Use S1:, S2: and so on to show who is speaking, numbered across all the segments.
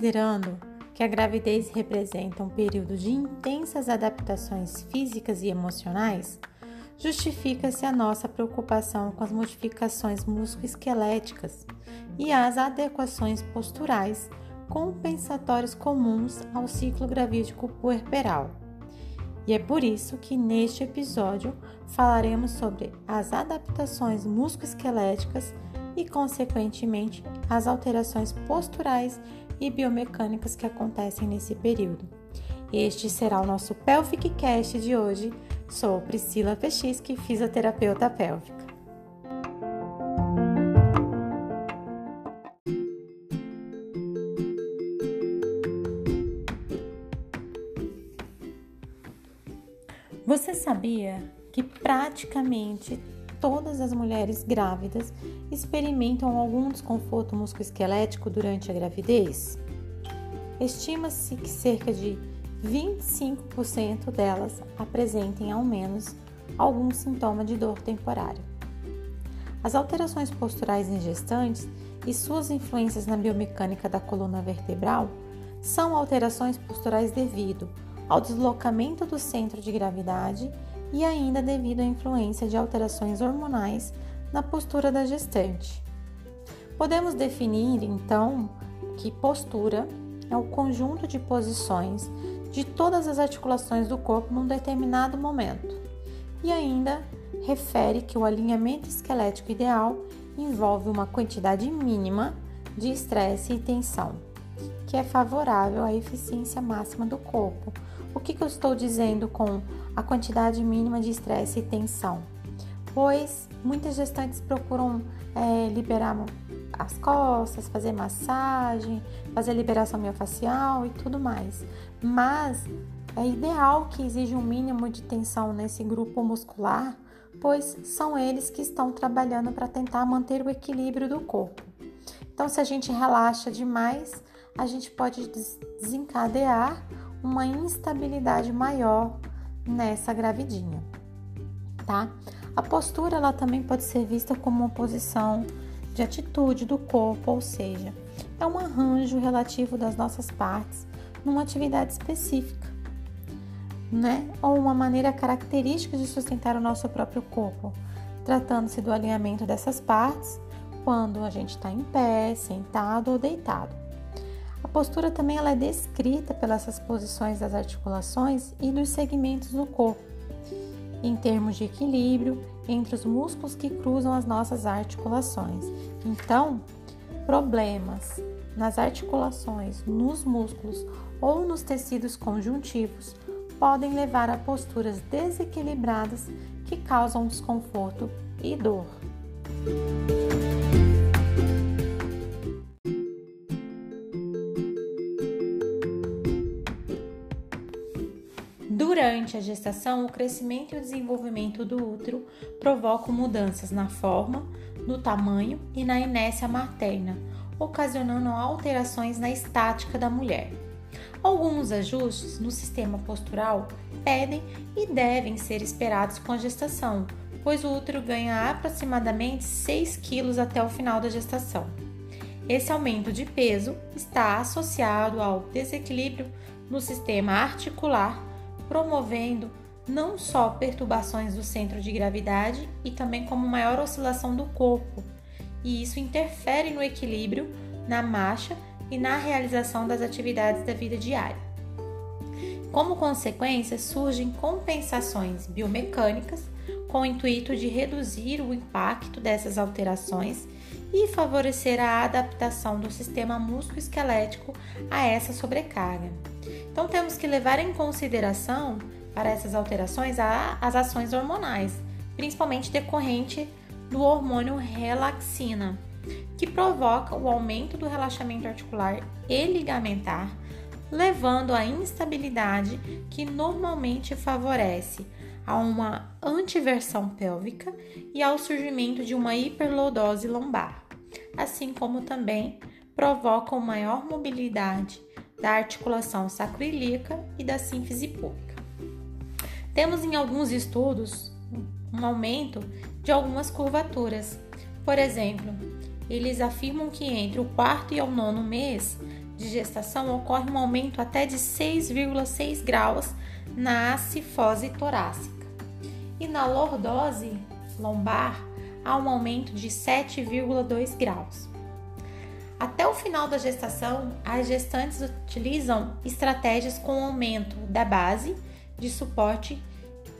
S1: Considerando que a gravidez representa um período de intensas adaptações físicas e emocionais, justifica-se a nossa preocupação com as modificações musculoesqueléticas e as adequações posturais compensatórias comuns ao ciclo gravídico puerperal. E é por isso que neste episódio falaremos sobre as adaptações musculoesqueléticas e, consequentemente, as alterações posturais e biomecânicas que acontecem nesse período. Este será o nosso Pelvic Cast de hoje Sou Priscila Pechisque, fisioterapeuta pélvica. Você sabia que praticamente todas as mulheres grávidas experimentam algum desconforto musculoesquelético durante a gravidez? Estima-se que cerca de 25% delas apresentem ao menos algum sintoma de dor temporária. As alterações posturais em gestantes e suas influências na biomecânica da coluna vertebral são alterações posturais devido ao deslocamento do centro de gravidade e ainda devido à influência de alterações hormonais na postura da gestante. Podemos definir então que postura é o conjunto de posições de todas as articulações do corpo num determinado momento. E ainda refere que o alinhamento esquelético ideal envolve uma quantidade mínima de estresse e tensão, que é favorável à eficiência máxima do corpo. O que, que eu estou dizendo com a quantidade mínima de estresse e tensão? Pois muitas gestantes procuram é, liberar as costas, fazer massagem, fazer liberação miofascial e tudo mais. Mas é ideal que exija um mínimo de tensão nesse grupo muscular, pois são eles que estão trabalhando para tentar manter o equilíbrio do corpo. Então, se a gente relaxa demais, a gente pode desencadear uma instabilidade maior nessa gravidinha, tá? A postura ela também pode ser vista como uma posição de atitude do corpo, ou seja, é um arranjo relativo das nossas partes numa atividade específica, né? Ou uma maneira característica de sustentar o nosso próprio corpo, tratando-se do alinhamento dessas partes quando a gente está em pé, sentado ou deitado. A postura também ela é descrita pelas posições das articulações e dos segmentos do corpo, em termos de equilíbrio entre os músculos que cruzam as nossas articulações. Então, problemas nas articulações, nos músculos ou nos tecidos conjuntivos podem levar a posturas desequilibradas que causam desconforto e dor. A gestação, o crescimento e o desenvolvimento do útero provocam mudanças na forma, no tamanho e na inércia materna, ocasionando alterações na estática da mulher. Alguns ajustes no sistema postural podem e devem ser esperados com a gestação, pois o útero ganha aproximadamente 6 quilos até o final da gestação. Esse aumento de peso está associado ao desequilíbrio no sistema articular promovendo não só perturbações do centro de gravidade e também como maior oscilação do corpo, e isso interfere no equilíbrio, na marcha e na realização das atividades da vida diária. Como consequência, surgem compensações biomecânicas com o intuito de reduzir o impacto dessas alterações e favorecer a adaptação do sistema músculo-esquelético a essa sobrecarga. Então temos que levar em consideração para essas alterações as ações hormonais, principalmente decorrente do hormônio relaxina, que provoca o aumento do relaxamento articular e ligamentar, levando à instabilidade que normalmente favorece a uma antiversão pélvica e ao surgimento de uma hiperlordose lombar, assim como também provocam maior mobilidade da articulação sacroiliaca e da sínfise pública. Temos em alguns estudos um aumento de algumas curvaturas. Por exemplo, eles afirmam que entre o quarto e o nono mês de gestação ocorre um aumento até de 6,6 graus na cifose torácica. E na lordose lombar há um aumento de 7,2 graus. Até o final da gestação, as gestantes utilizam estratégias com aumento da base de suporte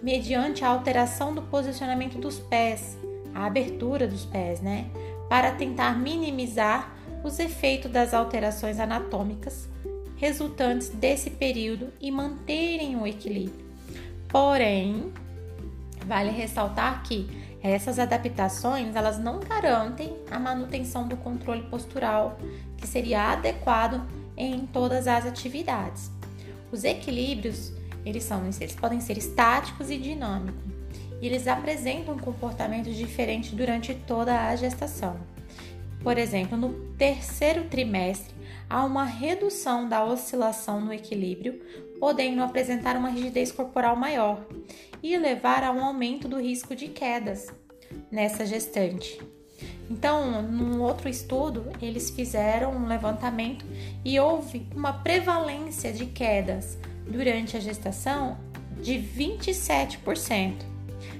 S1: mediante a alteração do posicionamento dos pés, a abertura dos pés, né? Para tentar minimizar os efeitos das alterações anatômicas resultantes desse período e manterem o equilíbrio. Porém, vale ressaltar que essas adaptações elas não garantem a manutenção do controle postural que seria adequado em todas as atividades. Os equilíbrios eles, são, eles podem ser estáticos e dinâmicos, e eles apresentam comportamentos diferentes durante toda a gestação. Por exemplo, no terceiro trimestre, há uma redução da oscilação no equilíbrio, podendo apresentar uma rigidez corporal maior e levar a um aumento do risco de quedas nessa gestante. Então, num outro estudo, eles fizeram um levantamento e houve uma prevalência de quedas durante a gestação de 27%,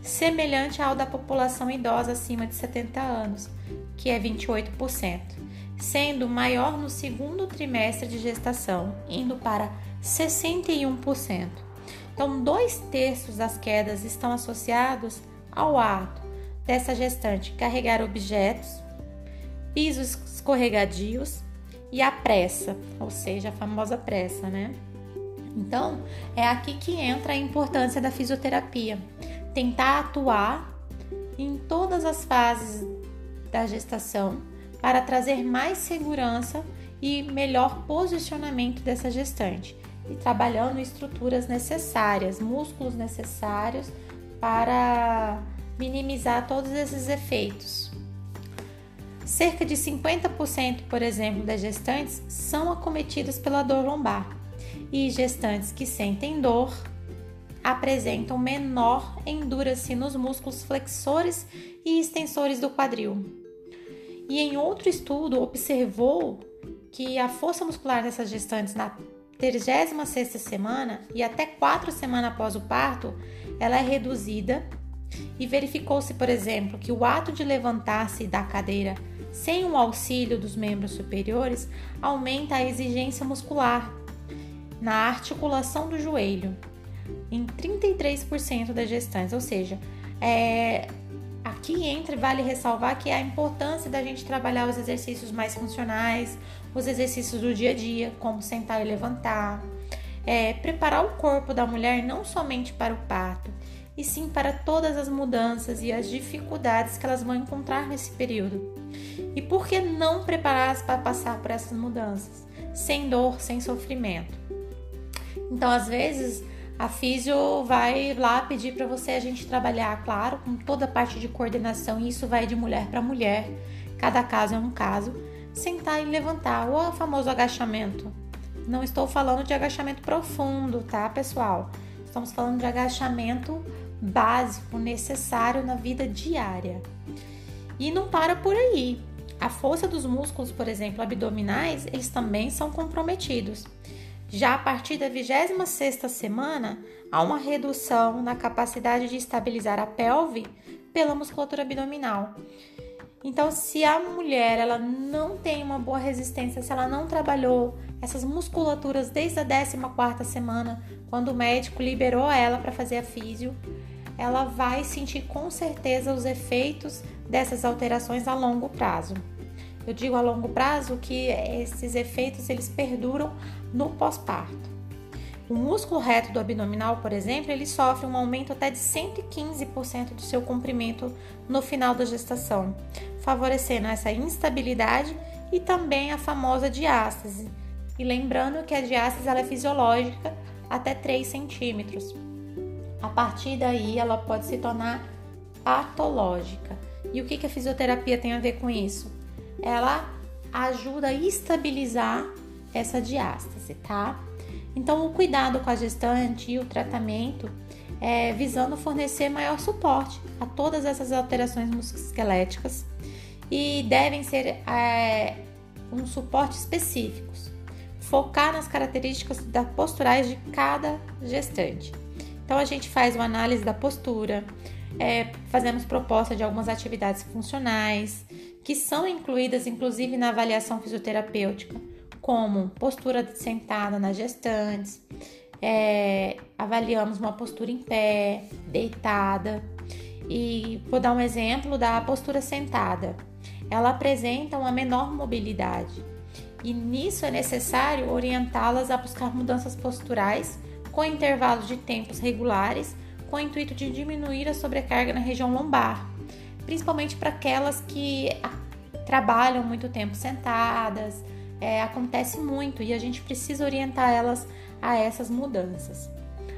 S1: semelhante ao da população idosa acima de 70 anos, que é 28%, sendo maior no segundo trimestre de gestação, indo para 61%. Então, dois terços das quedas estão associados ao ato dessa gestante carregar objetos, pisos escorregadios e a pressa, ou seja, a famosa pressa, né? Então, é aqui que entra a importância da fisioterapia. Tentar atuar em todas as fases da gestação para trazer mais segurança e melhor posicionamento dessa gestante e trabalhando estruturas necessárias, músculos necessários para minimizar todos esses efeitos. Cerca de 50%, por exemplo, das gestantes são acometidas pela dor lombar e gestantes que sentem dor apresentam menor endurance nos músculos flexores e extensores do quadril. E em outro estudo observou que a força muscular dessas gestantes na 36ª semana e até 4 semanas após o parto, ela é reduzida e verificou-se, por exemplo, que o ato de levantar-se da cadeira sem o auxílio dos membros superiores aumenta a exigência muscular na articulação do joelho em 33% das gestantes, ou seja, é, aqui entra vale ressalvar que é a importância da gente trabalhar os exercícios mais funcionais, os exercícios do dia a dia, como sentar e levantar, é, preparar o corpo da mulher não somente para o parto, e sim para todas as mudanças e as dificuldades que elas vão encontrar nesse período. E por que não prepará-las para passar por essas mudanças, sem dor, sem sofrimento? Então, às vezes, a físio vai lá pedir para você a gente trabalhar, claro, com toda a parte de coordenação, e isso vai de mulher para mulher, cada caso é um caso, sentar e levantar, o famoso agachamento. Não estou falando de agachamento profundo, tá, pessoal? Estamos falando de agachamento básico, necessário na vida diária. E não para por aí. A força dos músculos, por exemplo, abdominais, eles também são comprometidos. Já a partir da 26ª semana, há uma redução na capacidade de estabilizar a pelve pela musculatura abdominal. Então, se a mulher ela não tem uma boa resistência, se ela não trabalhou essas musculaturas desde a 14ª semana, quando o médico liberou ela para fazer a físio, ela vai sentir com certeza os efeitos dessas alterações a longo prazo. Eu digo a longo prazo que esses efeitos eles perduram no pós-parto. O músculo reto do abdominal, por exemplo, ele sofre um aumento até de 115% do seu comprimento no final da gestação, favorecendo essa instabilidade e também a famosa diástase. E lembrando que a diástase ela é fisiológica até 3 centímetros. A partir daí, ela pode se tornar patológica. E o que, que a fisioterapia tem a ver com isso? ela ajuda a estabilizar essa diástase, tá? Então, o cuidado com a gestante e o tratamento é visando fornecer maior suporte a todas essas alterações musculoesqueléticas e devem ser é, um suporte específicos, focar nas características posturais de cada gestante. Então a gente faz uma análise da postura, é, fazemos proposta de algumas atividades funcionais que são incluídas inclusive na avaliação fisioterapêutica, como postura sentada nas gestantes, é, avaliamos uma postura em pé, deitada. E vou dar um exemplo da postura sentada. Ela apresenta uma menor mobilidade e nisso é necessário orientá-las a buscar mudanças posturais com intervalos de tempos regulares, com o intuito de diminuir a sobrecarga na região lombar, principalmente para aquelas que trabalham muito tempo sentadas, é, acontece muito e a gente precisa orientar elas a essas mudanças.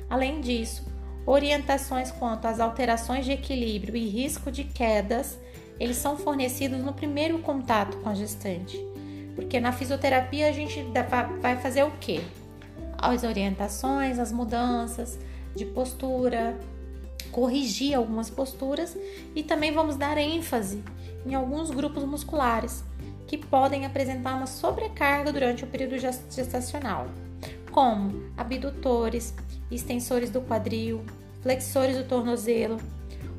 S1: Além disso, orientações quanto às alterações de equilíbrio e risco de quedas, eles são fornecidos no primeiro contato com a gestante. Porque na fisioterapia a gente vai fazer o quê? As orientações, as mudanças de postura, corrigir algumas posturas e também vamos dar ênfase em alguns grupos musculares que podem apresentar uma sobrecarga durante o período gestacional, como abdutores, extensores do quadril, flexores do tornozelo,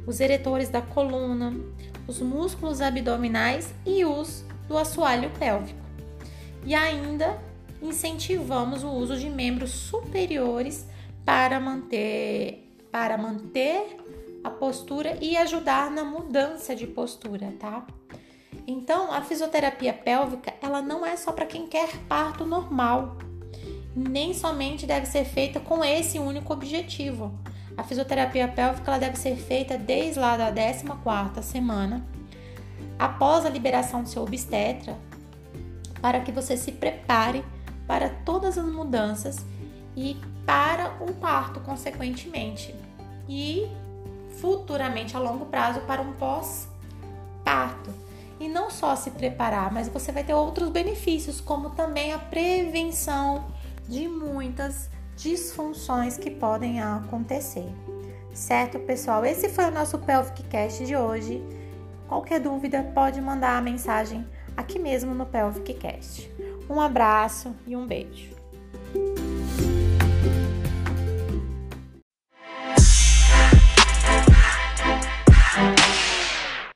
S1: os eretores da coluna, os músculos abdominais e os do assoalho pélvico. E ainda incentivamos o uso de membros superiores para manter para manter a postura e ajudar na mudança de postura, tá? Então, a fisioterapia pélvica, ela não é só para quem quer parto normal, nem somente deve ser feita com esse único objetivo. A fisioterapia pélvica ela deve ser feita desde lá da 14ª semana, após a liberação do seu obstetra, para que você se prepare para todas as mudanças e para um parto, consequentemente, e futuramente a longo prazo para um pós-parto e não só se preparar, mas você vai ter outros benefícios, como também a prevenção de muitas disfunções que podem acontecer. Certo, pessoal? Esse foi o nosso Pelvic Cast de hoje. Qualquer dúvida, pode mandar a mensagem aqui mesmo no Pelvic Cast. Um abraço e um beijo.